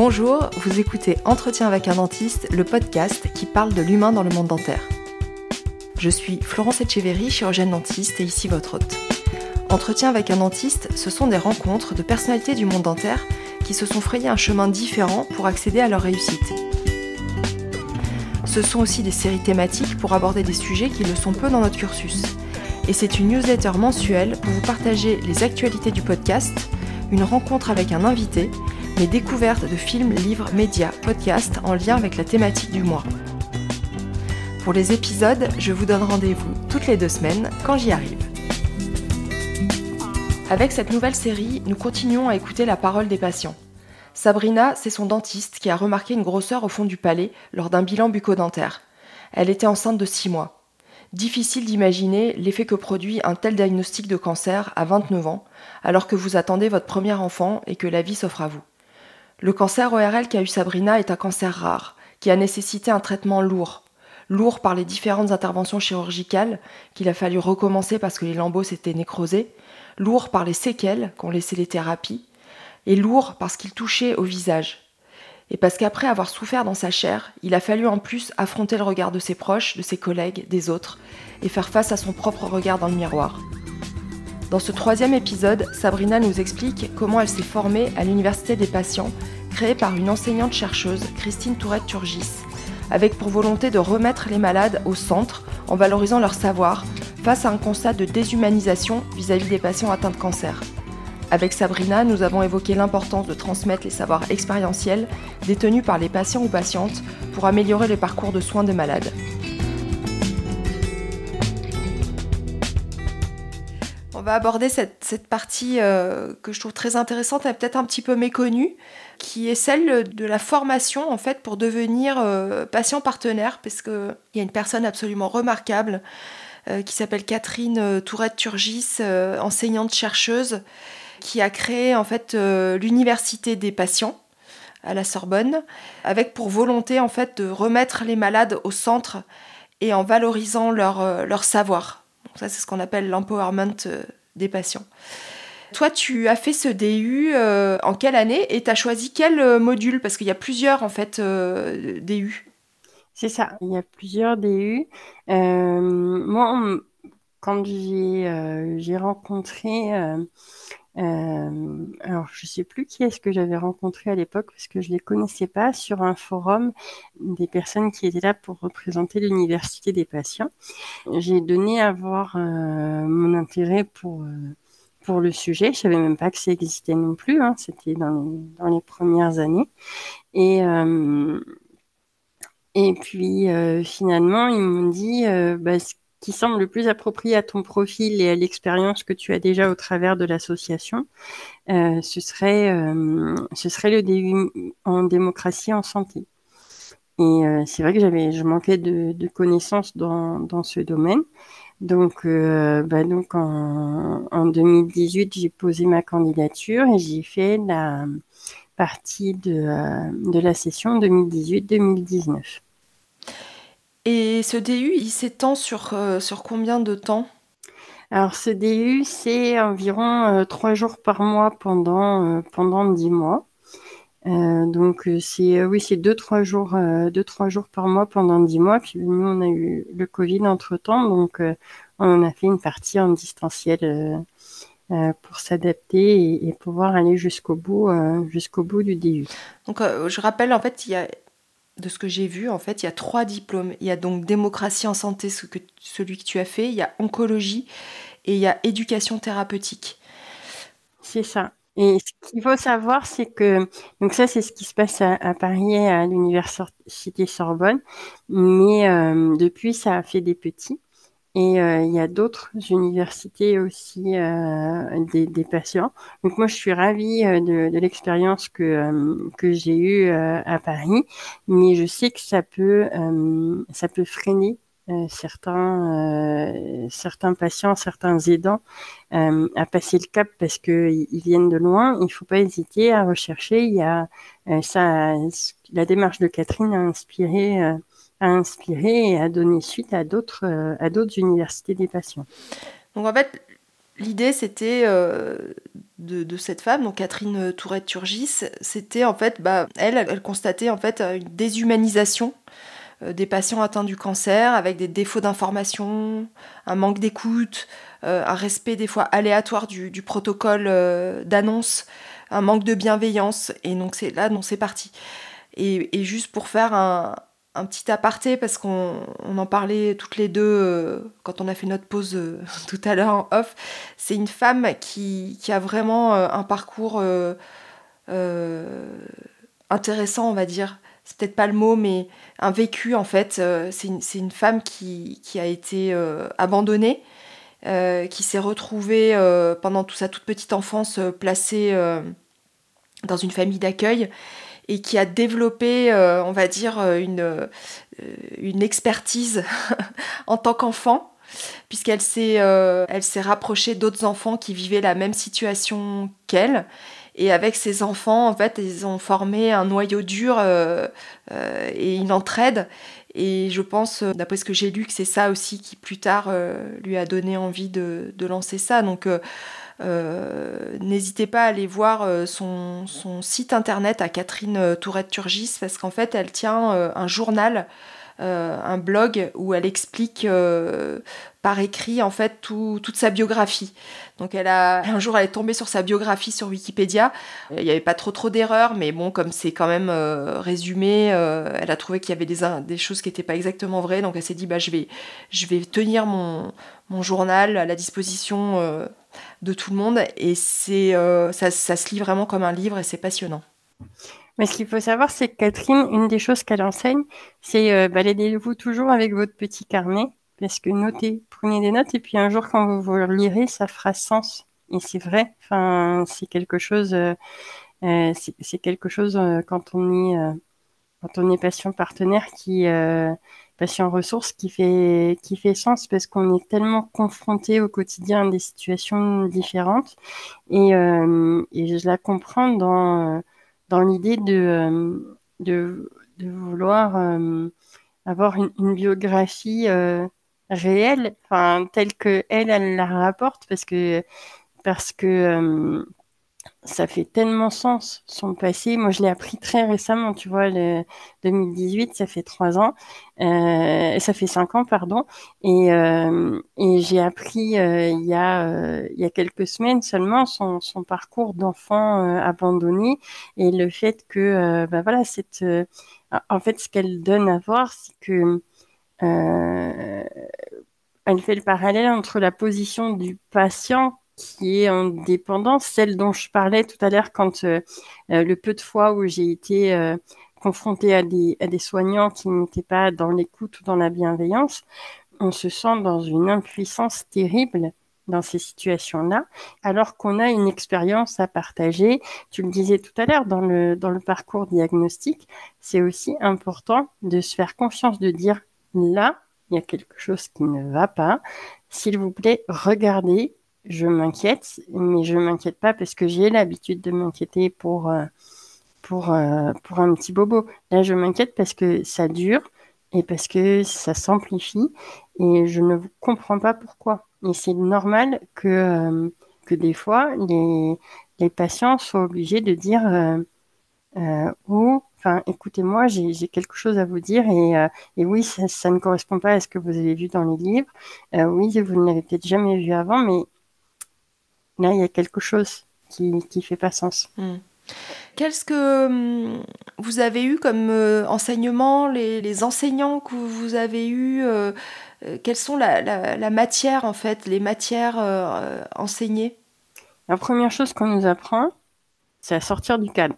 Bonjour, vous écoutez Entretien avec un dentiste, le podcast qui parle de l'humain dans le monde dentaire. Je suis Florence Etcheverry, chirurgienne dentiste et ici votre hôte. Entretien avec un dentiste, ce sont des rencontres de personnalités du monde dentaire qui se sont frayées un chemin différent pour accéder à leur réussite. Ce sont aussi des séries thématiques pour aborder des sujets qui le sont peu dans notre cursus. Et c'est une newsletter mensuelle pour vous partager les actualités du podcast, une rencontre avec un invité mes découvertes de films, livres, médias, podcasts en lien avec la thématique du mois. Pour les épisodes, je vous donne rendez-vous toutes les deux semaines quand j'y arrive. Avec cette nouvelle série, nous continuons à écouter la parole des patients. Sabrina, c'est son dentiste qui a remarqué une grosseur au fond du palais lors d'un bilan bucco-dentaire. Elle était enceinte de 6 mois. Difficile d'imaginer l'effet que produit un tel diagnostic de cancer à 29 ans, alors que vous attendez votre premier enfant et que la vie s'offre à vous. Le cancer ORL qu'a eu Sabrina est un cancer rare, qui a nécessité un traitement lourd. Lourd par les différentes interventions chirurgicales qu'il a fallu recommencer parce que les lambeaux s'étaient nécrosés, lourd par les séquelles qu'ont laissé les thérapies, et lourd parce qu'il touchait au visage. Et parce qu'après avoir souffert dans sa chair, il a fallu en plus affronter le regard de ses proches, de ses collègues, des autres, et faire face à son propre regard dans le miroir. Dans ce troisième épisode, Sabrina nous explique comment elle s'est formée à l'Université des patients, créée par une enseignante-chercheuse, Christine Tourette-Turgis, avec pour volonté de remettre les malades au centre en valorisant leur savoir face à un constat de déshumanisation vis-à-vis des patients atteints de cancer. Avec Sabrina, nous avons évoqué l'importance de transmettre les savoirs expérientiels détenus par les patients ou patientes pour améliorer le parcours de soins de malades. Aborder cette, partie euh, que je trouve très intéressante et peut-être un petit peu méconnue, qui est celle de la formation en fait pour devenir euh, patient partenaire, parce qu'il y a une personne absolument remarquable euh, qui s'appelle Catherine Tourette-Turgis, enseignante chercheuse, qui a créé en fait l'université des patients à la Sorbonne, avec pour volonté en fait de remettre les malades au centre et en valorisant leur, leur savoir. Ça, c'est ce qu'on appelle l'empowerment des patients. Toi, tu as fait ce DU euh, en quelle année et tu as choisi quel euh, module? Parce qu'il y a plusieurs, en fait, DU. C'est ça, il y a plusieurs DU. moi, quand j'ai rencontré euh, alors, je sais plus qui est-ce que j'avais rencontré à l'époque parce que je les connaissais pas sur un forum des personnes qui étaient là pour représenter l'université des patients. J'ai donné à voir euh, mon intérêt pour euh, pour le sujet. Je savais même pas que ça existait non plus. Hein. C'était dans, dans, les premières années. Et et puis finalement, ils m'ont dit bah, qui semble le plus approprié à ton profil et à l'expérience que tu as déjà au travers de l'association, euh, ce, serait, euh, ce serait le DU en démocratie en santé. Et euh, c'est vrai que j'avais, je manquais de, connaissances dans, dans, ce domaine. Donc, bah donc en, en 2018, j'ai posé ma candidature et j'ai fait la partie de, de la session 2018-2019. Et ce DU, il s'étend sur, euh, sur combien de temps? Alors, ce DU, c'est environ euh, trois jours par mois pendant, euh, pendant dix mois. donc, c'est oui, c'est deux, trois jours, deux, trois jours par mois pendant dix mois. Puis nous, on a eu le Covid entre-temps, donc on a fait une partie en distanciel pour s'adapter et, pouvoir aller jusqu'au bout, jusqu'au bout du DU. Donc, je rappelle, en fait, il y a de ce que j'ai vu, en fait, il y a trois diplômes. Il y a donc démocratie en santé, ce que, celui que tu as fait, il y a oncologie et il y a éducation thérapeutique. C'est ça. Et ce qu'il faut savoir, c'est que, donc ça, c'est ce qui se passe à, Paris, à l'université Sorbonne, mais euh, depuis, ça a fait des petits. Et euh, il y a d'autres universités aussi euh, des, patients. Donc moi, je suis ravie euh, de, l'expérience que, que j'ai eue à Paris, mais je sais que ça peut, ça peut freiner certains, certains patients, certains aidants à passer le cap parce qu'ils ils viennent de loin. Il ne faut pas hésiter à rechercher. Il y a ça, la démarche de Catherine a inspiré à inspirer et à donner suite à d'autres euh, à d'autres universités des patients. Donc en fait, l'idée, c'était de, cette femme, donc Catherine Tourette-Turgis, c'était en fait, bah, elle, elle constatait en fait une déshumanisation des patients atteints du cancer avec des défauts d'information, un manque d'écoute, un respect des fois aléatoire du, protocole d'annonce, un manque de bienveillance. Et donc c'est là, non, c'est parti. Et, juste pour faire un, petit aparté, parce qu'on en parlait toutes les deux euh, quand on a fait notre pause euh, tout à l'heure en off, c'est une femme qui, a vraiment euh, un parcours intéressant, on va dire. C'est peut-être pas le mot, mais un vécu en fait. c'est une, femme qui, qui a été abandonnée, qui s'est retrouvée pendant toute sa toute petite enfance placée dans une famille d'accueil et qui a développé, euh, on va dire, euh, une, euh, une expertise en tant qu'enfant, puisqu'elle s'est elle s'est rapprochée d'autres enfants qui vivaient la même situation qu'elle. Et avec ces enfants, en fait, ils ont formé un noyau dur et une entraide. Et je pense, d'après ce que j'ai lu, que c'est ça aussi qui plus tard lui a donné envie de, de lancer ça. Donc n'hésitez pas à aller voir euh, son, site internet à Catherine euh, Tourette-Turgis parce qu'en fait elle tient un journal, un blog où elle explique par écrit en fait toute sa biographie. Donc elle a un jour elle est tombée sur sa biographie sur Wikipédia. Il n'y avait pas trop trop d'erreurs, mais bon comme c'est quand même résumé, elle a trouvé qu'il y avait des, choses qui n'étaient pas exactement vraies. Donc elle s'est dit bah je vais je vais tenir mon journal à la disposition de tout le monde. Et c'est, euh, ça, se lit vraiment comme un livre et c'est passionnant. Mais ce qu'il faut savoir, c'est que Catherine, une des choses qu'elle enseigne, c'est euh, baladez-vous toujours avec votre petit carnet, parce que notez, prenez des notes, et puis un jour, quand vous vous lirez, ça fera sens. Et c'est vrai, enfin, c'est quelque chose, euh, c'est quelque chose quand on est, quand on est partenaire qui patient ressources qui fait, qui fait sens parce qu'on est tellement confronté au quotidien à des situations différentes. Et, euh, et je la comprends dans, dans l'idée de, euh, de, vouloir euh, avoir une, biographie réelle, telle que elle la rapporte parce que, parce que ça fait tellement sens son passé. Moi, je l'ai appris très récemment, tu vois, le 2018, ça fait trois ans, euh, ça fait cinq ans, pardon, et, euh, j'ai appris euh, il y a il y a quelques semaines seulement son, parcours d'enfant abandonné et le fait que, bah voilà, cette, en fait, ce qu'elle donne à voir, c'est que elle fait le parallèle entre la position du patient qui est en dépendance, celle dont je parlais tout à l'heure quand euh, euh, le peu de fois où j'ai été euh, confrontée à des, soignants qui n'étaient pas dans l'écoute ou dans la bienveillance, on se sent dans une impuissance terrible dans ces situations-là, alors qu'on a une expérience à partager. Tu le disais tout à l'heure, dans le, parcours diagnostique, c'est aussi important de se faire confiance, de dire là, il y a quelque chose qui ne va pas. S'il vous plaît, regardez je m'inquiète, mais je m'inquiète pas parce que j'ai l'habitude de m'inquiéter pour, euh, pour, euh, pour un petit bobo. Là, je m'inquiète parce que ça dure et parce que ça s'amplifie et je ne comprends pas pourquoi. Et c'est normal que, euh, que des fois, les, les patients soient obligés de dire ou enfin, écoutez-moi, j'ai quelque chose à vous dire et, et oui, ça, ça, ne correspond pas à ce que vous avez vu dans les livres. oui, vous ne l'avez peut-être jamais vu avant, mais là, il y a quelque chose qui ne fait pas sens. Hmm. Qu'est-ce que hum, vous avez eu comme euh, enseignement, les, enseignants que vous avez eus euh, euh, Quelles sont la, matière, en fait, les matières enseignées? La première chose qu'on nous apprend, c'est à sortir du cadre.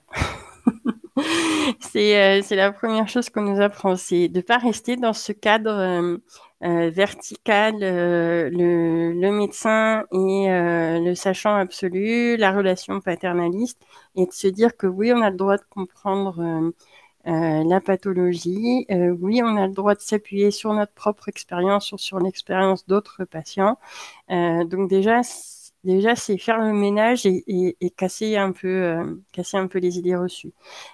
c'est la première chose qu'on nous apprend, c'est de ne pas rester dans ce cadre euh, vertical, euh, le, médecin et euh, le sachant absolu, la relation paternaliste, et de se dire que oui, on a le droit de comprendre la pathologie, oui, on a le droit de s'appuyer sur notre propre expérience ou sur l'expérience d'autres patients. donc déjà, déjà c'est faire le ménage et casser un peu casser un peu les idées reçues.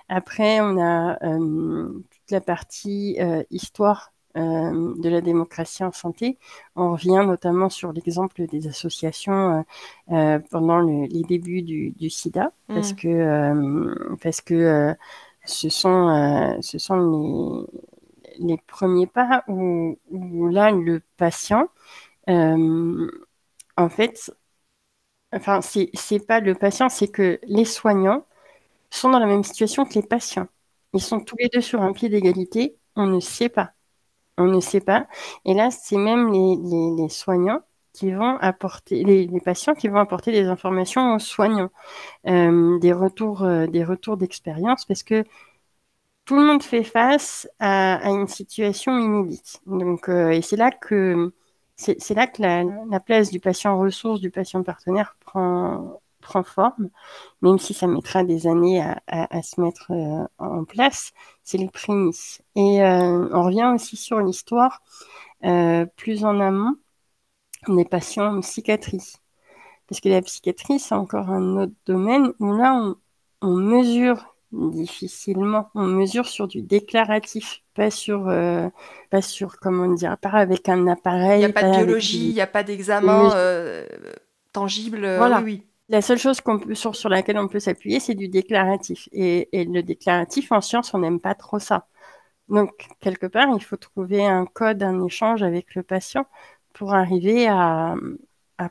Après, on a toute la partie histoire de la démocratie en santé. On revient notamment sur l'exemple des associations pendant les débuts du, SIDA, parce mmh. que, parce que ce sont, ce sont les, les premiers pas où, où là, le patient, en fait, enfin, c'est pas le patient, c'est que les soignants sont dans la même situation que les patients. Ils sont tous les deux sur un pied d'égalité. On ne sait pas. On ne sait pas. Et là, c'est même les, soignants qui vont apporter, les, patients qui vont apporter des informations aux soignants, euh, des retours, euh, des retours d'expérience, parce que tout le monde fait face à, une situation inédite. Euh, et c'est là que c'est là que la, place du patient ressource, du patient partenaire prend, prend forme, même si ça mettra des années à, se mettre euh, en place, c'est les prémices. Et euh, on revient aussi sur l'histoire euh, plus en amont des patients en psychiatrie. Parce que la psychiatrie, c'est encore un autre domaine où là, on, on mesure difficilement. On mesure sur du déclaratif, pas sur, pas sur comment dire, pas avec un appareil. Il n'y a pas, de biologie, il n'y a pas d'examen tangible. Voilà. Oui, La seule chose sur, laquelle on peut s'appuyer, c'est du déclaratif. Et, le déclaratif, en science, on n'aime pas trop ça. Donc, quelque part, il faut trouver un code, un échange avec le patient pour arriver à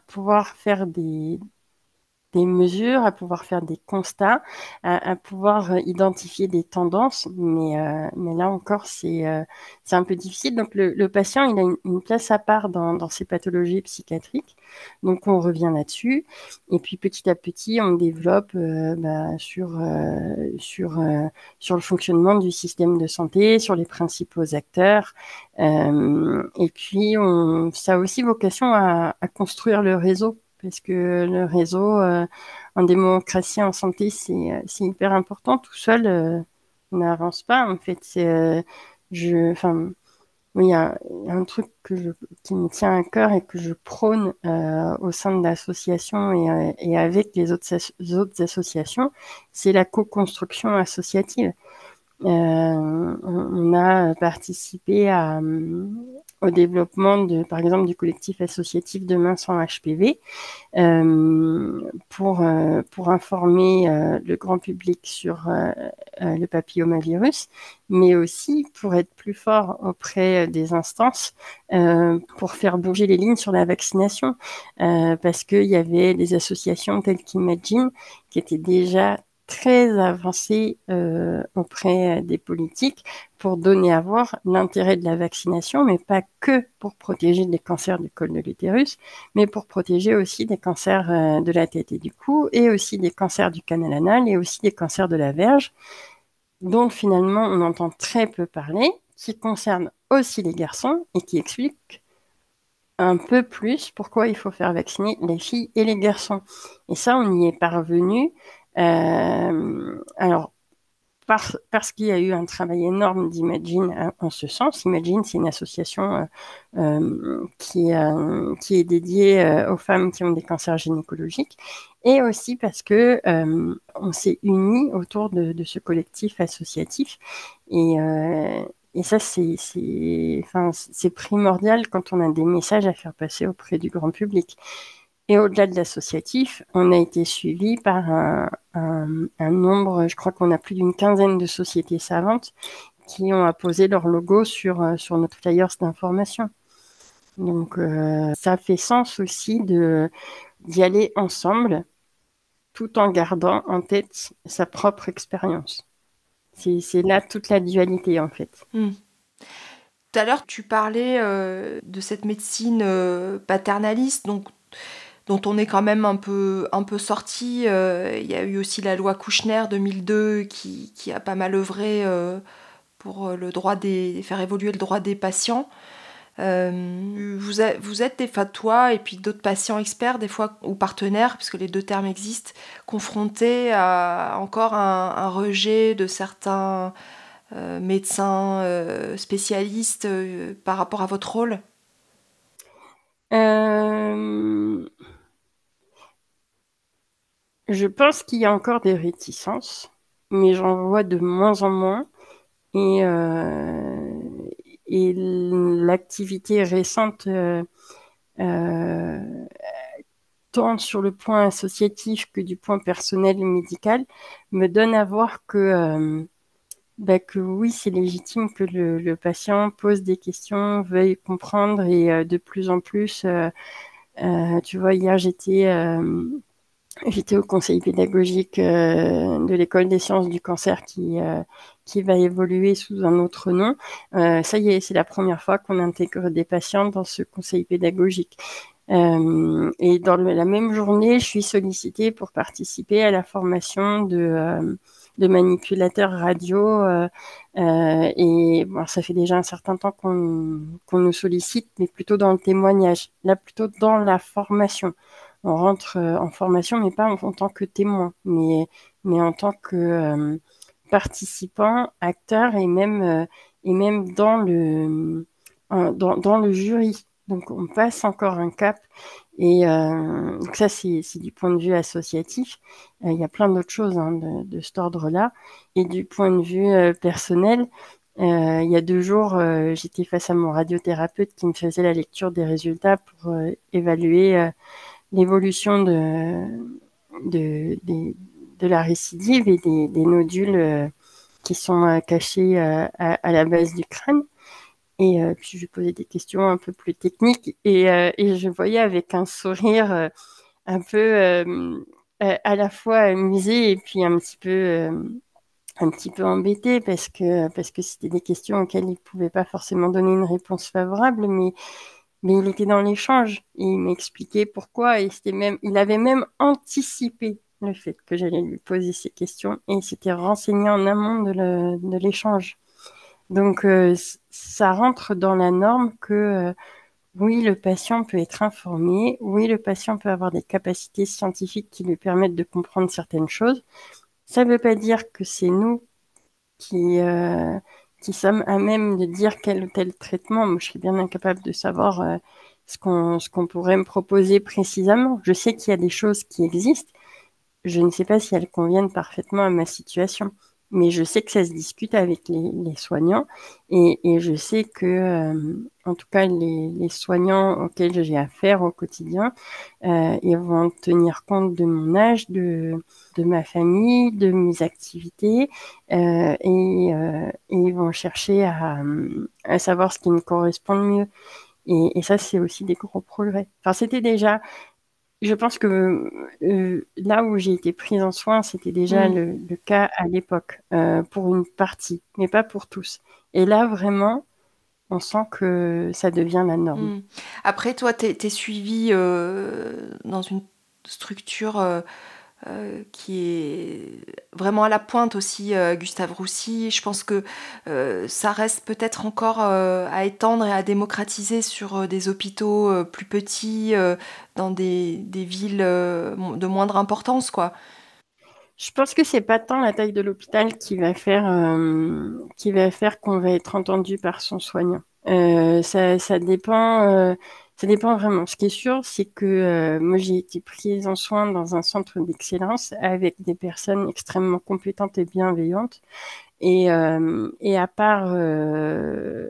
pouvoir faire des, des mesures, à pouvoir faire des constats, à, pouvoir euh, identifier des tendances. Mais, euh, là encore, c'est euh, c'est un peu difficile. Donc le, patient, il a une, place à part dans, dans ces pathologies psychiatriques. Donc on revient là-dessus. Et puis petit à petit, on développe bah, sur, sur, sur le fonctionnement du système de santé, sur les principaux acteurs. et puis on, ça a aussi vocation à construire le réseau parce que le réseau euh, en démocratie, en santé, c'est euh, hyper important. Tout seul, euh, on n'avance pas. En fait, je, enfin, il y, a un truc qui me tient à cœur et que je prône au sein de l'association et, avec les autres, associations, c'est la co-construction associative. on, a participé à, au développement de, par exemple, du collectif associatif Demain sans HPV euh, pour, euh, pour informer euh, le grand public sur le papillomavirus, mais aussi pour être plus fort auprès des instances pour faire bouger les lignes sur la vaccination, parce qu'il y avait des associations telles qu'Imagine qui étaient déjà très avancé euh, auprès des politiques pour donner à voir l'intérêt de la vaccination, mais pas que pour protéger des cancers du col de l'utérus, mais pour protéger aussi des cancers euh, de la tête et du cou, et aussi des cancers du canal anal, et aussi des cancers de la verge, dont finalement on entend très peu parler, qui concernent aussi les garçons et qui expliquent un peu plus pourquoi il faut faire vacciner les filles et les garçons. Et ça, on y est parvenu euh, alors, parce qu'il y a eu un travail énorme d'Imagine hein, en ce sens. Imagine, c'est une association euh, euh, qui, qui est dédiée aux femmes qui ont des cancers gynécologiques, et aussi parce que on s'est unis autour de, ce collectif associatif. Et, et ça, c'est enfin, primordial quand on a des messages à faire passer auprès du grand public. Et au-delà de l'associatif, on a été suivi par un, nombre, je crois qu'on a plus d'une quinzaine de sociétés savantes qui ont apposé leur logo sur, euh, sur notre flyers d'information. Donc euh, ça fait sens aussi d'y aller ensemble tout en gardant en tête sa propre expérience. C'est là toute la dualité en fait. Hmm. Tout à l'heure, tu parlais euh, de cette médecine paternaliste, donc dont on est quand même un peu, un peu sorti. Euh, il y a eu aussi la loi Kouchner 2002 qui, qui a pas mal œuvré euh, pour le droit des, faire évoluer le droit des patients. Euh, vous, vous, êtes des fatwas et puis d'autres patients experts, des fois, ou partenaires, puisque les deux termes existent, confrontés à encore un, rejet de certains médecins spécialistes par rapport à votre rôle? Je pense qu'il y a encore des réticences, mais j'en vois de moins en moins. Et, euh, l'activité récente tant sur le point associatif que du point personnel et médical, me donne à voir que, euh, bah, que oui, c'est légitime que le, patient pose des questions, veuille comprendre et euh, de plus en plus, euh, tu vois, hier j'étais J'étais au conseil pédagogique de l'école des sciences du cancer qui, qui va évoluer sous un autre nom. ça y est, c'est la première fois qu'on intègre des patients dans ce conseil pédagogique. Euh, et dans la même journée, je suis sollicitée pour participer à la formation de, euh, manipulateurs radio. Euh, euh, et bon, ça fait déjà un certain temps qu'on nous sollicite, mais plutôt dans le témoignage, là plutôt dans la formation. On rentre euh, en formation, mais pas en, tant que témoin, mais, en tant que participant, acteur et même, même dans, le, jury. Donc on passe encore un cap. Et euh, ça, c'est du point de vue associatif. Euh, il y a plein d'autres choses hein, de, cet ordre-là. Et du point de vue euh, personnel, euh, il y a deux jours, j'étais face à mon radiothérapeute qui me faisait la lecture des résultats pour évaluer l'évolution de, de, la récidive et des, nodules qui sont cachés à, à la base du crâne. Et euh, puis je posais des questions un peu plus techniques et, euh, et je voyais avec un sourire euh, un peu à la fois amusé et puis un petit peu un petit peu embêté parce que parce que c'était des questions auxquelles il pouvait pas forcément donner une réponse favorable, mais mais il était dans l'échange et il m'expliquait pourquoi il avait même anticipé le fait que j'allais lui poser ces questions et il s'était renseigné en amont de l'échange. Donc, euh, ça rentre dans la norme que euh, oui, le patient peut être informé, oui, le patient peut avoir des capacités scientifiques qui lui permettent de comprendre certaines choses. Ça ne veut pas dire que c'est nous qui, euh, qui sommes à même de dire quel ou tel traitement. Moi, je serais bien incapable de savoir ce qu'on ce qu'on pourrait me proposer précisément. Je sais qu'il y a des choses qui existent. Je ne sais pas si elles conviennent parfaitement à ma situation mais je sais que ça se discute avec les, soignants et, je sais que, euh, en tout cas, les, soignants auxquels j'ai affaire au quotidien, euh, ils vont tenir compte de mon âge, de, ma famille, de mes activités euh, et, ils vont chercher à, à, savoir ce qui me correspond le mieux. Et, et ça, c'est aussi des gros progrès. Enfin, c'était déjà je pense que euh, là où j'ai été prise en soin, c'était déjà mm. le, cas à l'époque, euh, pour une partie, mais pas pour tous. Et là, vraiment, on sent que ça devient la norme. Mm. Après, toi, tu es, suivi euh, dans une structure euh, qui est vraiment à la pointe aussi, euh, Gustave Roussy. Je pense que euh, ça reste peut-être encore à étendre et à démocratiser sur des hôpitaux plus petits, dans des, des, villes de moindre importance, quoi. Je pense que c'est pas tant la taille de l'hôpital qui va faire qui va faire qu'on va être entendu par son soignant. ça, ça dépend ça dépend vraiment. Ce qui est sûr, c'est que euh, moi, j'ai été prise en soin dans un centre d'excellence avec des personnes extrêmement compétentes et bienveillantes. Et, euh, et à part, euh,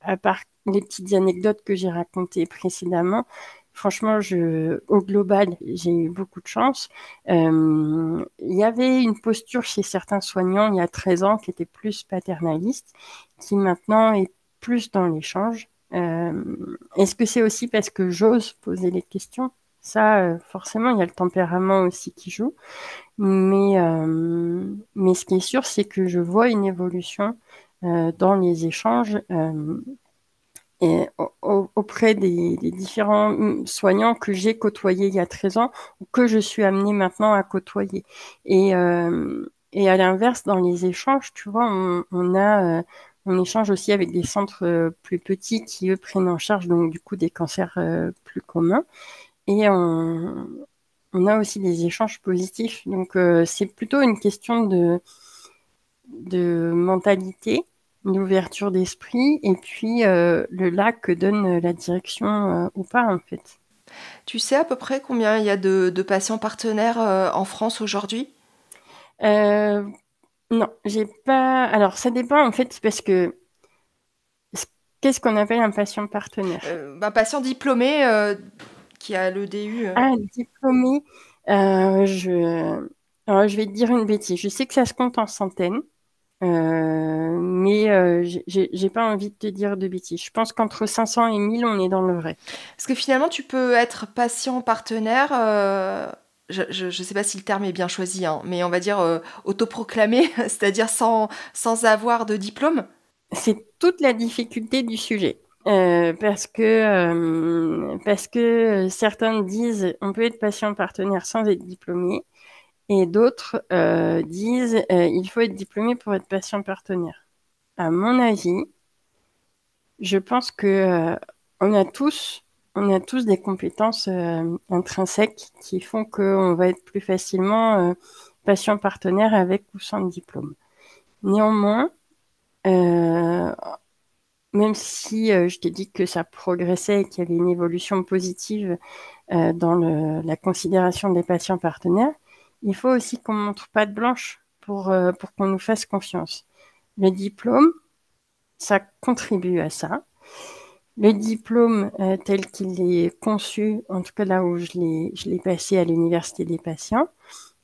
à part les petites anecdotes que j'ai racontées précédemment, franchement, je, au global, j'ai eu beaucoup de chance. Il y avait une posture chez certains soignants il y a 13 ans qui était plus paternaliste, qui maintenant est plus dans l'échange. Euh, est-ce que c'est aussi parce que j'ose poser les questions? Ça, euh, forcément, il y a le tempérament aussi qui joue. Mais, euh, mais ce qui est sûr, c'est que je vois une évolution dans les échanges et auprès des, différents soignants que j'ai côtoyés il y a 13 ans ou que je suis amenée maintenant à côtoyer. Et, et à l'inverse, dans les échanges, tu vois, on a, on échange aussi avec des centres euh, plus petits qui, eux, prennent en charge donc du coup des cancers euh, plus communs. Et on, a aussi des échanges positifs. Donc euh, c'est plutôt une question de, de mentalité, d'ouverture d'esprit, et puis le lac que donne la direction ou pas en fait. Tu sais à peu près combien il y a de, de patients partenaires en France aujourd'hui? Non, j'ai pas. Alors, ça dépend en fait, parce que Qu'est-ce qu'on appelle un patient partenaire? Un patient diplômé qui a le DU. Ah, diplômé, je... je vais te dire une bêtise. Je sais que ça se compte en centaines. Euh, mais euh, j'ai pas envie de te dire de bêtises. Je pense qu'entre 500 et 1000, on est dans le vrai. Parce que finalement, tu peux être patient partenaire. Euh, je ne sais pas si le terme est bien choisi, hein, mais on va dire autoproclamé, c'est-à-dire sans, sans avoir de diplôme. C'est toute la difficulté du sujet. parce que, parce que certains disent on peut être patient partenaire sans être diplômé. Et d'autres euh, disent euh, il faut être diplômé pour être patient partenaire. À mon avis, je pense que euh, on a tous on a tous des compétences intrinsèques qui font qu'on va être plus facilement patient partenaire avec ou sans diplôme. Néanmoins, même si je t'ai dit que ça progressait et qu'il y avait une évolution positive dans la considération des patients partenaires, il faut aussi qu'on montre pas de blanche pour, euh, pour qu'on nous fasse confiance. Le diplôme, ça contribue à ça. Le diplôme euh, tel qu'il est conçu, en tout cas là où je l'ai, passé à l'université des patients,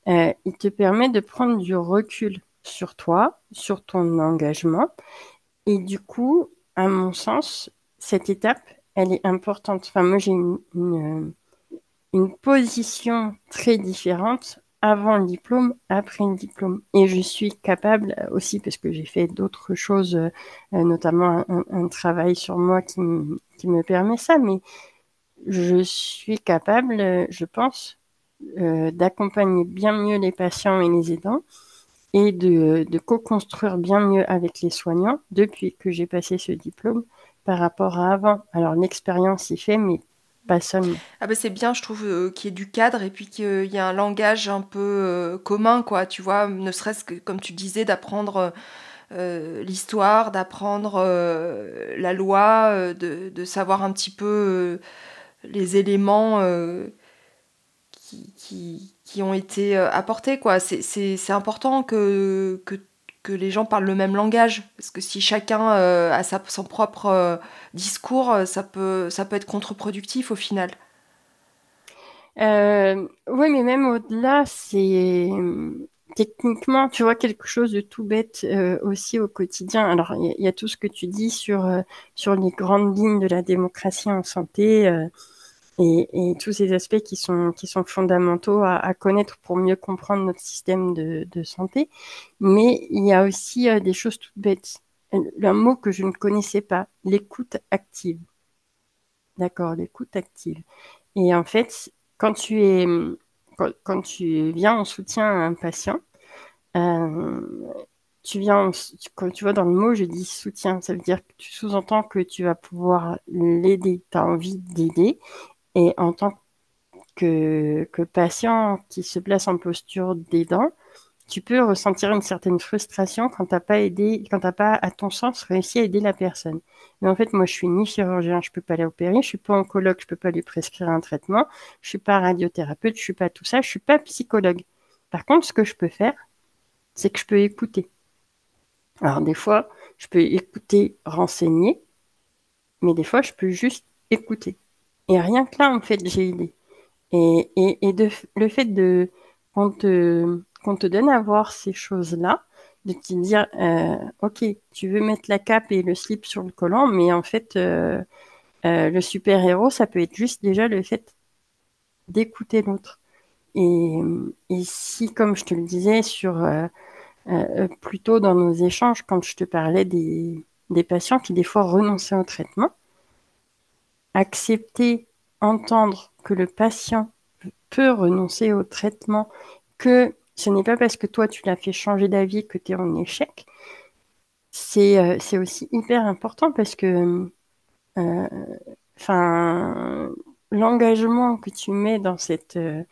euh, il te permet de prendre du recul sur toi, sur ton engagement. Et du coup, à mon sens, cette étape, elle est importante. Enfin, moi, j'ai une position très différente avant le diplôme, après le diplôme. Et je suis capable aussi, parce que j'ai fait d'autres choses, euh, notamment un, travail sur moi qui, me permet ça, mais je suis capable, je pense, euh, d'accompagner bien mieux les patients et les aidants et de, co-construire bien mieux avec les soignants depuis que j'ai passé ce diplôme par rapport à avant. Alors l'expérience y fait, mais pas Ah bah c'est bien, je trouve, euh, qu'il y ait du cadre et puis qu'il y ait un langage un peu euh, commun, quoi. Tu vois, ne serait-ce que, comme tu disais, d'apprendre euh, l'histoire, d'apprendre la loi, de, de, savoir un petit peu les éléments qui, qui, qui, ont été apportés, quoi. C'est important que, que que les gens parlent le même langage. Parce que si chacun euh, a son propre euh, discours, euh, ça peut, ça peut être contre-productif au final. oui, mais même au-delà, c'est techniquement, tu vois, quelque chose de tout bête aussi au quotidien. Alors, il y, a tout ce que tu dis sur, sur les grandes lignes de la démocratie en santé et, tous ces aspects qui sont, qui sont fondamentaux à, connaître pour mieux comprendre notre système de, santé. Mais il y a aussi euh, des choses toutes bêtes. Un mot que je ne connaissais pas, l'écoute active. D'accord, l'écoute active. Et en fait, quand tu, es, quand, tu viens en soutien à un patient, euh, tu viens, quand tu vois dans le mot, je dis soutien, ça veut dire que tu sous-entends que tu vas pouvoir l'aider, tu as envie d'aider, et en tant que, patient qui se place en posture d'aidant, tu peux ressentir une certaine frustration quand t'as pas aidé, quand t'as pas, à ton sens, réussi à aider la personne. Mais en fait, moi, je suis ni chirurgien, je peux pas l'opérer, je suis pas oncologue, je peux pas lui prescrire un traitement, je suis pas radiothérapeute, je suis pas tout ça, je suis pas psychologue. Par contre, ce que je peux faire, c'est que je peux écouter. Alors, des fois, je peux écouter, renseigner, mais des fois, je peux juste écouter. Et rien que là, en fait, j'ai idée. Et, et, et de, le fait de qu'on te, qu'on te donne à voir ces choses-là, de te dire, euh, ok, tu veux mettre la cape et le slip sur le collant, mais en fait, euh, euh, le super-héros, ça peut être juste déjà le fait d'écouter l'autre. Et, et, si, comme je te le disais, sur plutôt dans nos échanges, quand je te parlais des, des patients qui des fois renonçaient au traitement, accepter, entendre que le patient peut renoncer au traitement, que ce n'est pas parce que toi tu l'as fait changer d'avis que tu es en échec, c'est euh, aussi hyper important parce que euh, l'engagement que tu mets dans cette euh,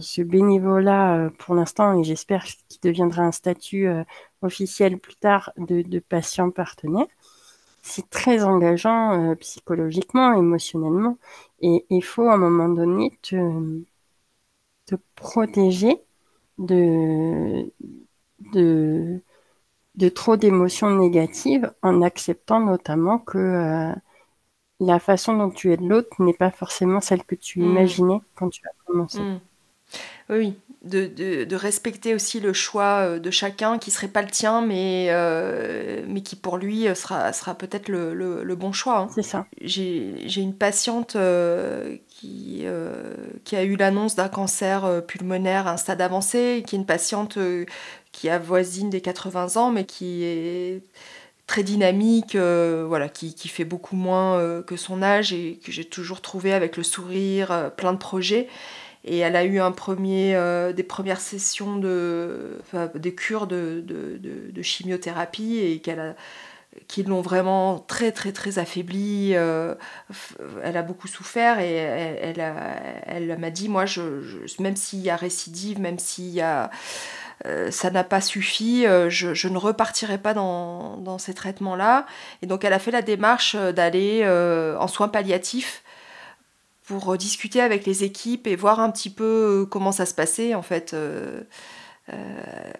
ce bénévolat pour l'instant et j'espère qu'il deviendra un statut officiel plus tard de patient partenaire c'est très engageant euh, psychologiquement, émotionnellement. Et il faut à un moment donné te, te protéger de, de, de trop d'émotions négatives en acceptant notamment que euh, la façon dont tu aides l'autre n'est pas forcément celle que tu mm. imaginais quand tu as commencé. Mm. Oui, de, de, respecter aussi le choix euh, de chacun qui serait pas le tien, mais, euh, mais qui pour lui sera, sera peut-être le, le, bon choix. Hein. C'est ça. J'ai une patiente qui, qui a eu l'annonce d'un cancer pulmonaire à un stade avancé, qui est une patiente qui avoisine des 80 ans, mais qui est très dynamique, euh, voilà, qui, qui, fait beaucoup moins euh, que son âge et que j'ai toujours trouvé avec le sourire, euh, plein de projets. Et elle a eu un premier, des premières sessions de, des cures de, chimiothérapie et qu'elle qui l'ont vraiment très très très affaiblie. elle a beaucoup souffert et elle, m'a dit, moi, je, même s'il y a récidive, même s'il y a euh, ça n'a pas suffi, euh, je, ne repartirai pas dans, ces traitements-là. Et donc elle a fait la démarche euh, d'aller en soins palliatifs pour discuter avec les équipes et voir un petit peu comment ça se passait en fait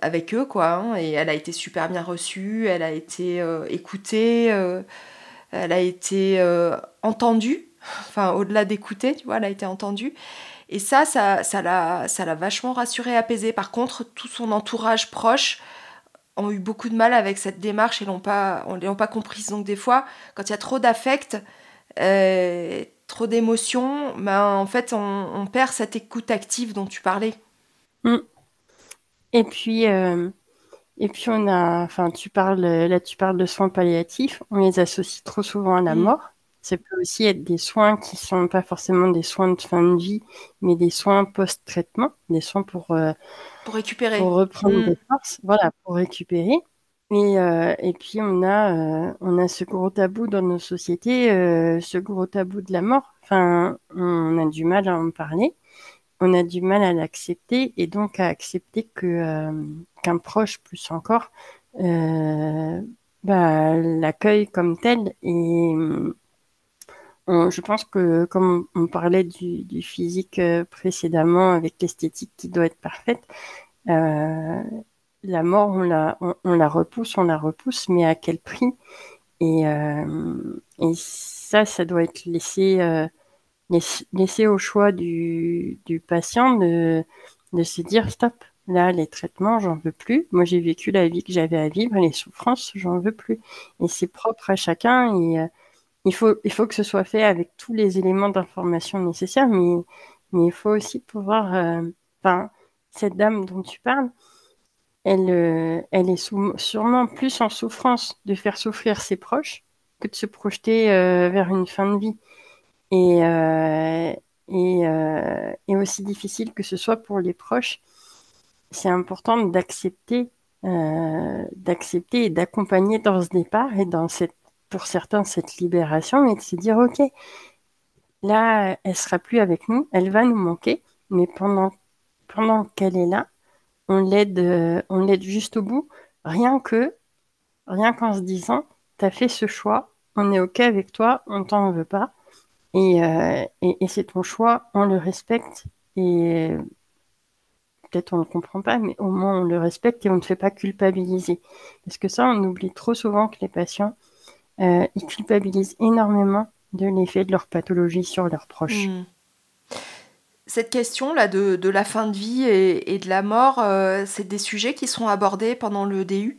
avec eux quoi. Hein. Et elle a été super bien reçue, elle a été écoutée, elle a été entendue. Enfin, au-delà d'écouter, tu vois, elle a été entendue. Et ça, ça, ça l'a, ça l'a vachement rassuré, apaisé. Par contre, tout son entourage proche ont eu beaucoup de mal avec cette démarche et l'ont pas, on l'ont pas comprise. Donc des fois, quand il y a trop d'affect, euh, trop d'émotions, ben, en fait, on, perd cette écoute active dont tu parlais. Mm. Et puis, euh, et puis on a, enfin, tu parles, là, tu parles de soins palliatifs. On les associe trop souvent à la mm. mort. Ça peut aussi être des soins qui sont pas forcément des soins de fin de vie, mais des soins post-traitement, des soins pour, euh, pour récupérer, pour reprendre mm. des forces, voilà, pour récupérer. Et, euh, et puis on a, euh, on a ce gros tabou dans nos sociétés, ce gros tabou de la mort. Enfin, on a du mal à en parler, on a du mal à l'accepter et donc à accepter qu'un proche plus encore bah, l'accueille comme tel et je pense que comme on parlait du, physique euh, précédemment avec l'esthétique qui doit être parfaite, euh, la mort on la, on, la repousse, on la repousse, mais à quel prix? Et, euh, et ça, ça doit être laissé, laissé, au choix du, du patient de, de se dire stop. Là, les traitements, j'en veux plus. Moi, j'ai vécu la vie que j'avais à vivre, les souffrances, j'en veux plus. Et c'est propre à chacun. Et, il faut, il faut que ce soit fait avec tous les éléments d'information nécessaires, mais, mais il faut aussi pouvoir. Euh, enfin, cette dame dont tu parles, elle, euh, elle est sûrement plus en souffrance de faire souffrir ses proches que de se projeter euh, vers une fin de vie. Et, et, aussi difficile que ce soit pour les proches, c'est important d'accepter et d'accompagner dans ce départ et dans cette pour certains cette libération et de se dire ok là elle sera plus avec nous elle va nous manquer mais pendant qu'elle est là on l'aide euh, on l'aide juste au bout rien que rien qu'en se disant tu as fait ce choix on est ok avec toi on t'en veut pas et, euh, c'est ton choix on le respecte et peut-être on ne le comprend pas, mais au moins on le respecte et on ne fait pas culpabiliser. Parce que ça, on oublie trop souvent que les patients, euh, ils culpabilisent énormément de l'effet de leur pathologie sur leurs proches. Hmm. Cette question-là de, de, la fin de vie et, de la mort, euh, c'est des sujets qui sont abordés pendant le DU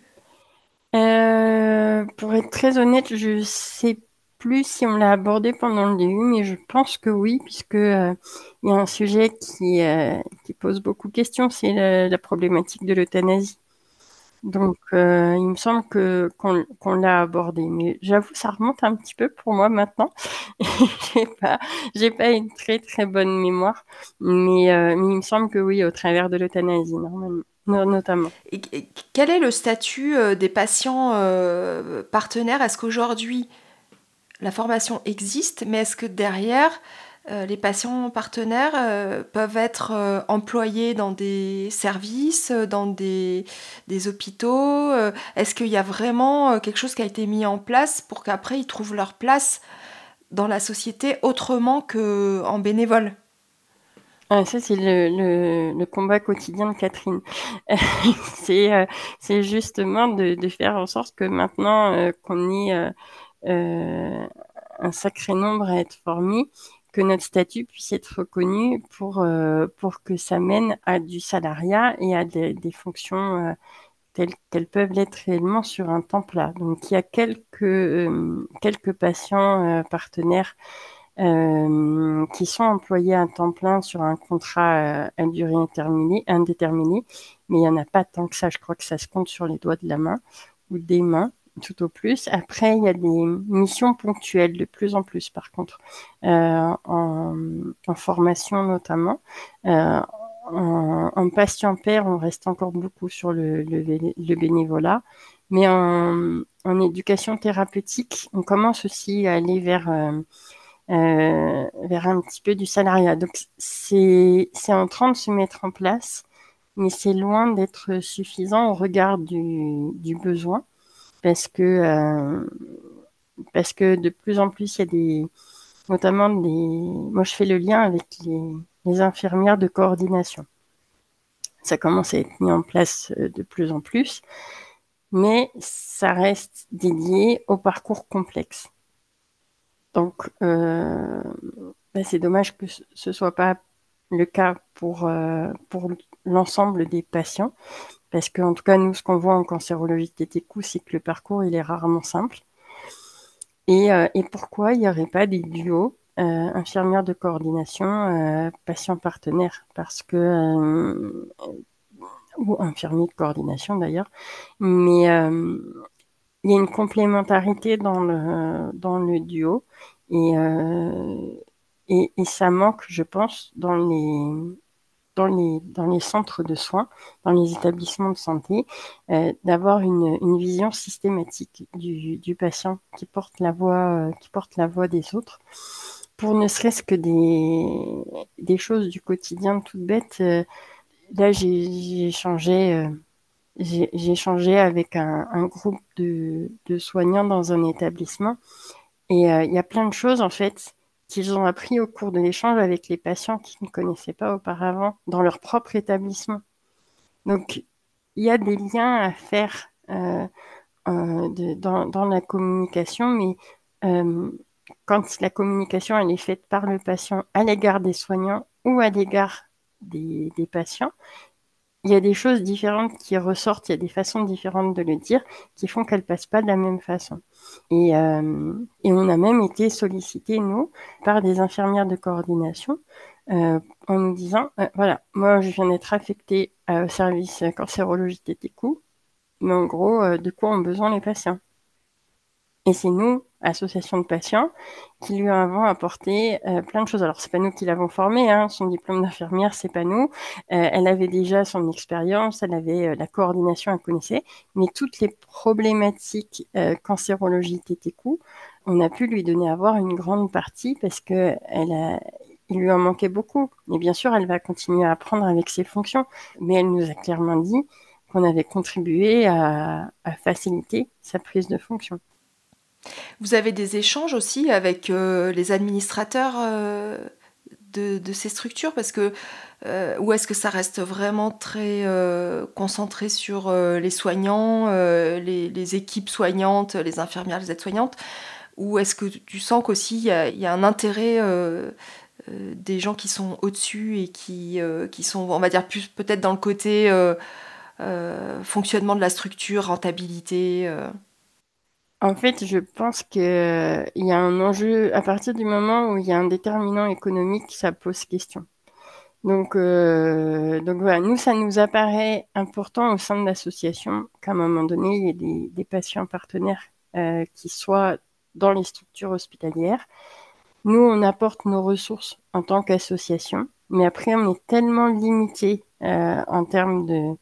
euh, Pour être très honnête, je sais plus si on l'a abordé pendant le DU, mais je pense que oui, puisque il y a un sujet qui pose beaucoup de questions, c'est la problématique de l'euthanasie. Donc, euh, il me semble que qu'on l'a abordé, mais j'avoue, ça remonte un petit peu pour moi maintenant. j'ai pas, pas une très très bonne mémoire, mais, euh, mais il me semble que oui, au travers de l'euthanasie, notamment. Et, quel est le statut euh, des patients partenaires? Est-ce qu'aujourd'hui la formation existe, mais est-ce que derrière euh, les patients partenaires euh, peuvent être euh, employés dans des services, dans des, hôpitaux. Est-ce qu'il y a vraiment quelque chose qui a été mis en place pour qu'après ils trouvent leur place dans la société autrement qu'en bénévole? Ah, ça, c'est le, combat quotidien de Catherine. c'est, justement de, faire en sorte que maintenant qu'on ait un sacré nombre à être formés, que notre statut puisse être reconnu pour, euh, pour que ça mène à du salariat et à des, fonctions euh, telles qu'elles peuvent l'être réellement sur un temps plat. Donc il y a quelques, euh, quelques patients partenaires qui sont employés à temps plein sur un contrat à durée indéterminée, mais il n'y en a pas tant que ça. Je crois que ça se compte sur les doigts de la main ou des mains tout au plus. Après, il y a des missions ponctuelles de plus en plus, par contre, euh, en, formation notamment. Euh, en, patient père, on reste encore beaucoup sur le, bénévolat, mais en, éducation thérapeutique, on commence aussi à aller vers euh, vers un petit peu du salariat. Donc c'est en train de se mettre en place, mais c'est loin d'être suffisant au regard du besoin parce que, euh, parce que de plus en plus, il y a des, notamment des, moi je fais le lien avec les, infirmières de coordination. Ça commence à être mis en place euh, de plus en plus, mais ça reste dédié au parcours complexe. Donc, euh, bah, c'est dommage que ce ne soit pas le cas pour, pour l'ensemble des patients, parce qu'en tout cas, nous, ce qu'on voit en cancérologie TTQ, c'est que le parcours, il est rarement simple. Et, euh, pourquoi il n'y aurait pas des duos euh, infirmières de coordination, euh, patients partenaires? Parce que euh, ou infirmiers de coordination d'ailleurs, mais il y a une complémentarité dans le, duo. Et, et, et, ça manque, je pense, dans les, dans les, dans les centres de soins, dans les établissements de santé, euh, d'avoir une, une, vision systématique du, du, patient qui porte la voix, euh, qui porte la voix des autres, pour ne serait-ce que des, des choses du quotidien toutes bêtes. Euh, là, j'ai échangé, j'ai avec un, un groupe de, de, soignants dans un établissement, et il y a plein de choses en fait qu'ils ont appris au cours de l'échange avec les patients qui ne connaissaient pas auparavant dans leur propre établissement. Donc, il y a des liens à faire euh, euh, dans, la communication, mais euh, quand la communication est faite par le patient à l'égard des soignants ou à l'égard des patients, il y a des choses différentes qui ressortent, il y a des façons différentes de le dire qui font qu'elles passent pas de la même façon. Et, euh, on a même été sollicité, nous, par des infirmières de coordination euh, en nous disant, euh, voilà, moi je viens d'être affectée au service cancérologie TTQ, mais en gros, de quoi ont besoin les patients? Et c'est nous, association de patients, qui lui avons apporté euh, plein de choses. Alors, c'est pas nous qui l'avons formée, hein, son diplôme d'infirmière, c'est pas nous. Euh, elle avait déjà son expérience, elle avait euh, la coordination, elle connaissait, mais toutes les problématiques cancérologie TTQ, on a pu lui donner à voir une grande partie parce que elle a, il lui en manquait beaucoup. Et bien sûr, elle va continuer à apprendre avec ses fonctions, mais elle nous a clairement dit qu'on avait contribué à, à faciliter sa prise de fonction. Vous avez des échanges aussi avec euh, les administrateurs euh, de, ces structures? Parce que euh, ou est-ce que ça reste vraiment très concentré sur les soignants, les, équipes soignantes, les infirmières, les aides-soignantes? Ou est-ce que tu sens qu'aussi il y, a un intérêt des gens qui sont au-dessus et qui, qui sont, on va dire, peut-être dans le côté fonctionnement de la structure, rentabilité en fait, je pense qu'il y a un enjeu, à partir du moment où il y a un déterminant économique, ça pose question. Donc, euh, donc voilà, nous, ça nous apparaît important au sein de l'association qu'à un moment donné, il y ait des, patients partenaires euh, qui soient dans les structures hospitalières. Nous, on apporte nos ressources en tant qu'association, mais après, on est tellement limité euh, en termes de,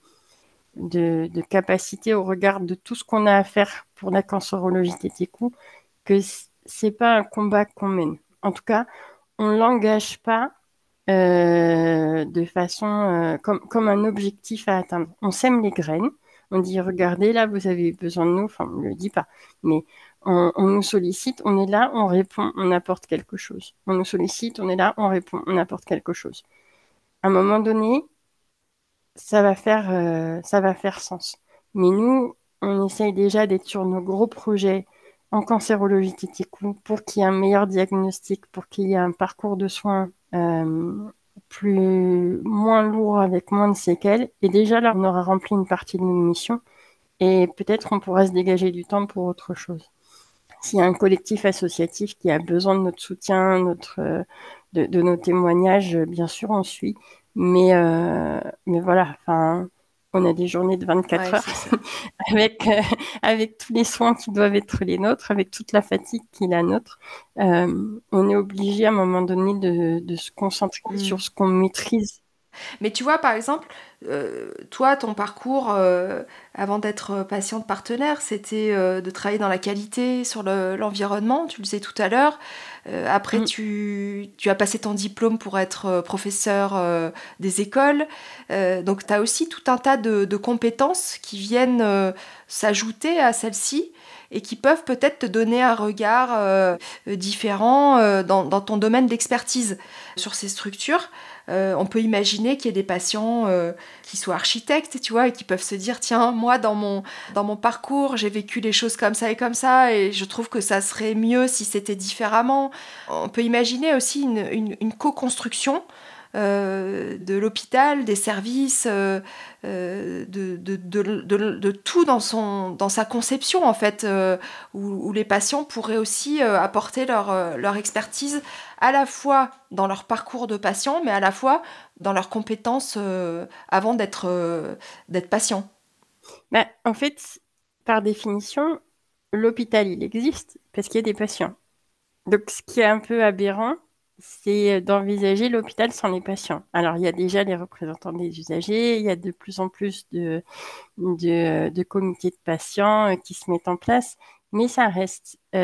de, capacité au regard de tout ce qu'on a à faire pour la cancérologie TTQ que c'est pas un combat qu'on mène. En tout cas, on l'engage pas euh, de façon euh, comme, comme un objectif à atteindre. On sème les graines, on dit regardez là, vous avez besoin de nous, enfin on ne le dit pas, mais on, on, nous sollicite, on est là, on répond, on apporte quelque chose. On nous sollicite, on est là, on répond, on apporte quelque chose. à un moment donné, ça va faire, euh, ça va faire sens. Mais nous, on essaye déjà d'être sur nos gros projets en cancérologie téticou pour qu'il y ait un meilleur diagnostic, pour qu'il y ait un parcours de soins euh, plus moins lourd avec moins de séquelles. Et déjà là, on aura rempli une partie de nos missions et peut-être on pourra se dégager du temps pour autre chose. S'il y a un collectif associatif qui a besoin de notre soutien, euh, de nos témoignages, bien sûr, on suit. Mais, euh, mais voilà, enfin, on a des journées de 24 heures avec, euh, avec tous les soins qui doivent être les nôtres, avec toute la fatigue qui est la nôtre. Euh, on est obligé à un moment donné de, de se concentrer mm. sur ce qu'on maîtrise mais tu vois, par exemple, euh, toi, ton parcours euh, avant d'être patiente partenaire, c'était euh, de travailler dans la qualité, sur l'environnement, tu le disais tout à l'heure. après, mm. tu, tu, as passé ton diplôme pour être professeur des écoles. donc, tu as aussi tout un tas de, de compétences qui viennent s'ajouter à celles-ci et qui peuvent peut-être te donner un regard différent dans, dans, ton domaine d'expertise sur ces structures. Euh, on peut imaginer qu'il y ait des patients euh, qui soient architectes, tu vois, et qui peuvent se dire, tiens, moi, dans mon, dans mon parcours, j'ai vécu les choses comme ça et comme ça, et je trouve que ça serait mieux si c'était différemment. On peut imaginer aussi une co-construction euh, de l'hôpital, des services, euh, euh, de, tout dans, son, dans sa conception, en fait, où, les patients pourraient aussi apporter leur, expertise à la fois dans leur parcours de patient, mais à la fois dans leurs compétences avant d'être d'être patient. Bah, en fait, par définition, l'hôpital, il existe parce qu'il y a des patients. Donc, ce qui est un peu aberrant, c'est d'envisager l'hôpital sans les patients. Alors, il y a déjà les représentants des usagers, il y a de plus en plus de, comités de patients euh, qui se mettent en place, mais ça reste, euh,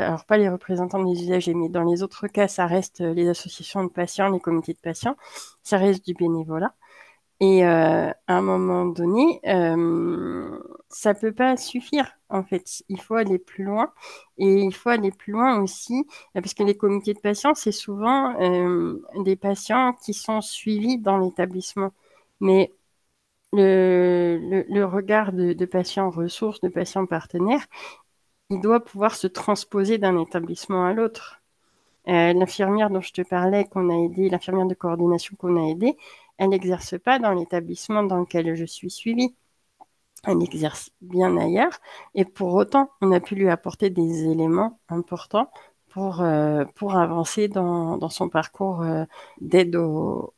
alors pas les représentants des usagers, mais dans les autres cas, ça reste les associations de patients, les comités de patients, ça reste du bénévolat. Et euh, à un moment donné, euh, ça peut pas suffire. En fait, il faut aller plus loin. Et il faut aller plus loin aussi, parce que les comités de patients, c'est souvent euh, des patients qui sont suivis dans l'établissement. Mais le, le, regard de, de patients ressources, de patients partenaires, il doit pouvoir se transposer d'un établissement à l'autre. Euh, l'infirmière dont je te parlais, qu'on a aidé, l'infirmière de coordination qu'on a aidée, elle n'exerce pas dans l'établissement dans lequel je suis suivie. Elle exerce bien ailleurs. Et pour autant, on a pu lui apporter des éléments importants pour, euh, avancer dans, son parcours euh, d'aide aux,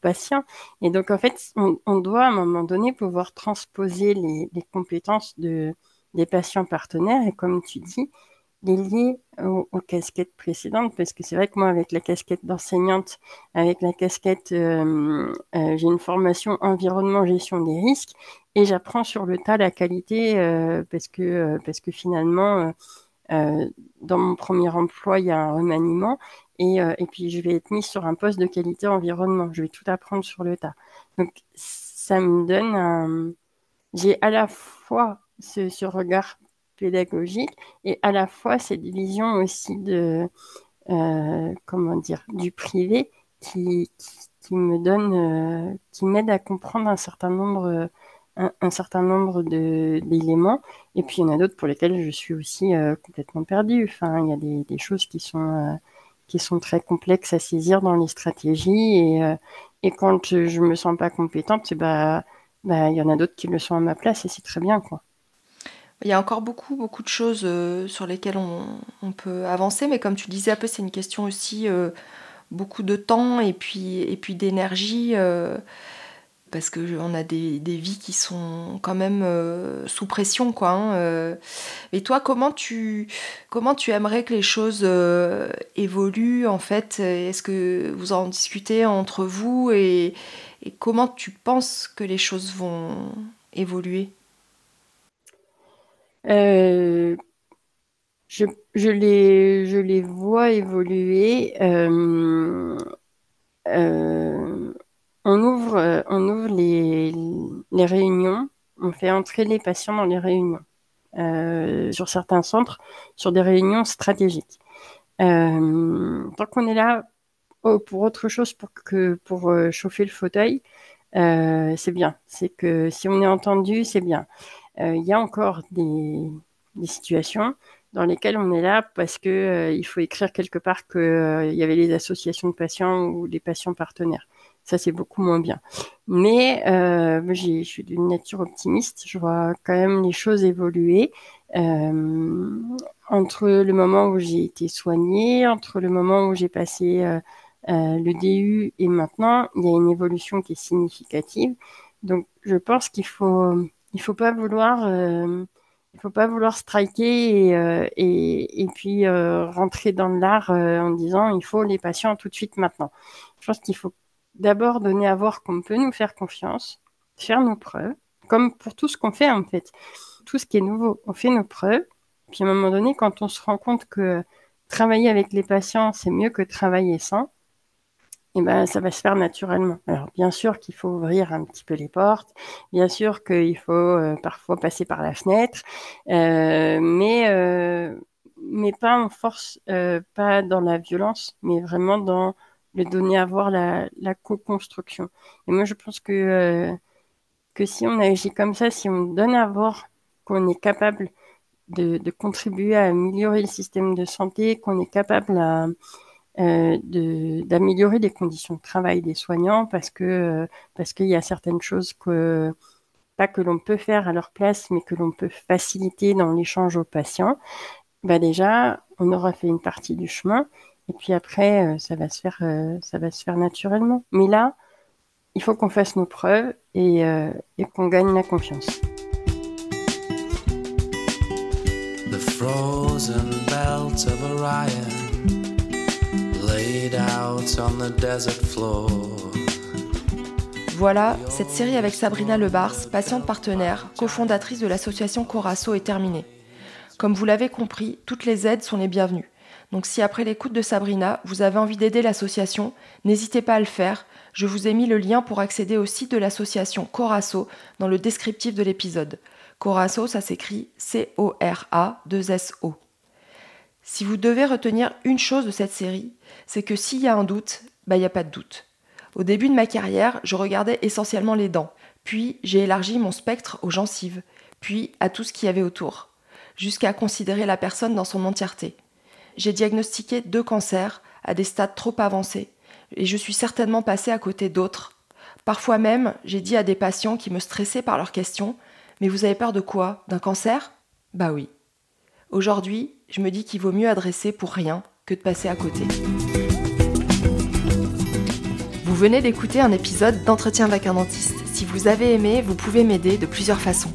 patients. Et donc, en fait, on, doit à un moment donné pouvoir transposer les, compétences de, des patients partenaires. Et comme tu dis, lié aux, casquettes précédentes, parce que c'est vrai que moi, avec la casquette d'enseignante, avec la casquette, euh, euh, j'ai une formation environnement, gestion des risques, et j'apprends sur le tas la qualité, euh, parce, que, parce que finalement, dans mon premier emploi, il y a un remaniement, et, et puis je vais être mise sur un poste de qualité environnement, je vais tout apprendre sur le tas. Donc, ça me donne un... J'ai à la fois ce, ce regard pédagogique et à la fois cette vision aussi de euh, comment dire du privé qui, qui, me donne euh, qui m'aide à comprendre un certain nombre un, certain nombre d'éléments. Et puis il y en a d'autres pour lesquels je suis aussi euh, complètement perdue. Enfin il y a des, des choses qui sont qui sont très complexes à saisir dans les stratégies et, et quand je me sens pas compétente bah bah il y en a d'autres qui le sont à ma place et c'est très bien quoi il y a encore beaucoup, beaucoup de choses euh, sur lesquelles on, peut avancer, mais comme tu disais, un peu, c'est une question aussi euh, beaucoup de temps et puis, et puis d'énergie, euh, parce qu'on a des, des, vies qui sont quand même sous pression. Quoi, hein, Et toi, comment tu, comment tu aimerais que les choses évoluent en fait? Est-ce que vous en discutez entre vous et, et comment tu penses que les choses vont évoluer? Euh, je, les, vois évoluer. Euh, euh, on ouvre, les, réunions, on fait entrer les patients dans les réunions. sur certains centres, sur des réunions stratégiques. tant qu'on est là oh, pour autre chose pour que pour chauffer le fauteuil, c'est bien. C'est que si on est entendu, c'est bien. Il y a encore des, situations dans lesquelles on est là parce que euh, il faut écrire quelque part qu'il euh, y avait les associations de patients ou les patients partenaires. Ça, c'est beaucoup moins bien. Mais euh, je suis d'une nature optimiste. Je vois quand même les choses évoluer. Euh, entre le moment où j'ai été soignée, entre le moment où j'ai passé le DU et maintenant, il y a une évolution qui est significative. Donc, je pense qu'il faut, il faut pas vouloir il faut pas vouloir striker et, euh, puis euh, rentrer dans l'art euh, en disant il faut les patients tout de suite maintenant. Je pense qu'il faut d'abord donner à voir qu'on peut nous faire confiance, faire nos preuves, comme pour tout ce qu'on fait en fait. Tout ce qui est nouveau, on fait nos preuves. Puis à un moment donné, quand on se rend compte que travailler avec les patients, c'est mieux que travailler sans, eh ben, ça va se faire naturellement. Alors, bien sûr qu'il faut ouvrir un petit peu les portes, bien sûr qu'il faut euh, parfois passer par la fenêtre, euh, mais, euh, mais pas en force, pas dans la violence, mais vraiment dans le donner à voir la, co-construction. Et moi, je pense que, que si on agit comme ça, si on donne à voir qu'on est capable de, de contribuer à améliorer le système de santé, qu'on est capable à euh, d'améliorer les conditions de travail des soignants parce que euh, parce qu'il y a certaines choses que pas que l'on peut faire à leur place, mais que l'on peut faciliter dans l'échange aux patients. Bah déjà, on aura fait une partie du chemin, et puis après, euh, ça va se faire, ça va se faire naturellement. Mais là, il faut qu'on fasse nos preuves et, et qu'on gagne la confiance. The frozen belt of Orion. Voilà, cette série avec Sabrina Lebars, patiente partenaire, cofondatrice de l'association Corasso, est terminée. Comme vous l'avez compris, toutes les aides sont les bienvenues. Donc si après l'écoute de Sabrina, vous avez envie d'aider l'association, n'hésitez pas à le faire. Je vous ai mis le lien pour accéder au site de l'association Corasso dans le descriptif de l'épisode. Corasso, ça s'écrit C-O-R-A-2-S-O. Si vous devez retenir une chose de cette série, c'est que s'il y a un doute, bah il n'y a pas de doute. Au début de ma carrière, je regardais essentiellement les dents, puis j'ai élargi mon spectre aux gencives, puis à tout ce qu'il y avait autour, jusqu'à considérer la personne dans son entièreté. J'ai diagnostiqué deux cancers à des stades trop avancés, et je suis certainement passée à côté d'autres. Parfois même, j'ai dit à des patients qui me stressaient par leurs questions Mais vous avez peur de quoi? D'un cancer? Bah oui. Aujourd'hui, je me dis qu'il vaut mieux adresser pour rien que de passer à côté. Vous venez d'écouter un épisode d'Entretien avec un dentiste. Si vous avez aimé, vous pouvez m'aider de plusieurs façons.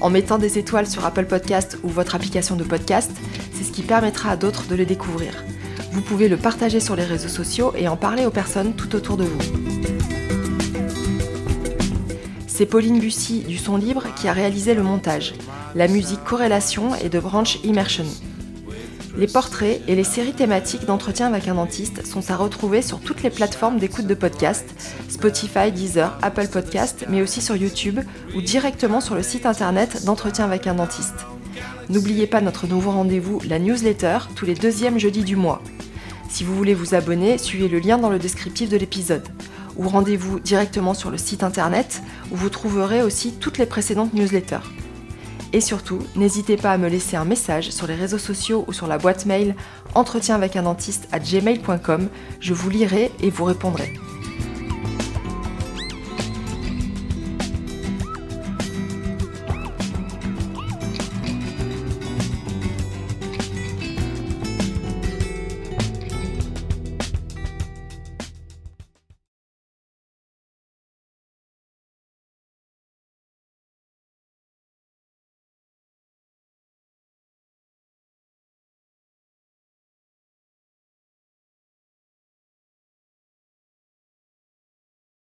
En mettant des étoiles sur Apple Podcast ou votre application de podcast, c'est ce qui permettra à d'autres de le découvrir. Vous pouvez le partager sur les réseaux sociaux et en parler aux personnes tout autour de vous. C'est Pauline Bussy du Son Libre qui a réalisé le montage. La musique Corrélation est de Branch Immersion. Les portraits et les séries thématiques d'entretien avec un dentiste sont à retrouver sur toutes les plateformes d'écoute de podcast, Spotify, Deezer, Apple Podcast, mais aussi sur YouTube ou directement sur le site internet d'entretien avec un dentiste. N'oubliez pas notre nouveau rendez-vous, la newsletter, tous les deuxièmes jeudis du mois. Si vous voulez vous abonner, suivez le lien dans le descriptif de l'épisode. Ou rendez-vous directement sur le site internet où vous trouverez aussi toutes les précédentes newsletters. Et surtout, n'hésitez pas à me laisser un message sur les réseaux sociaux ou sur la boîte mail entretien avec un dentiste à gmail.com. Je vous lirai et vous répondrai.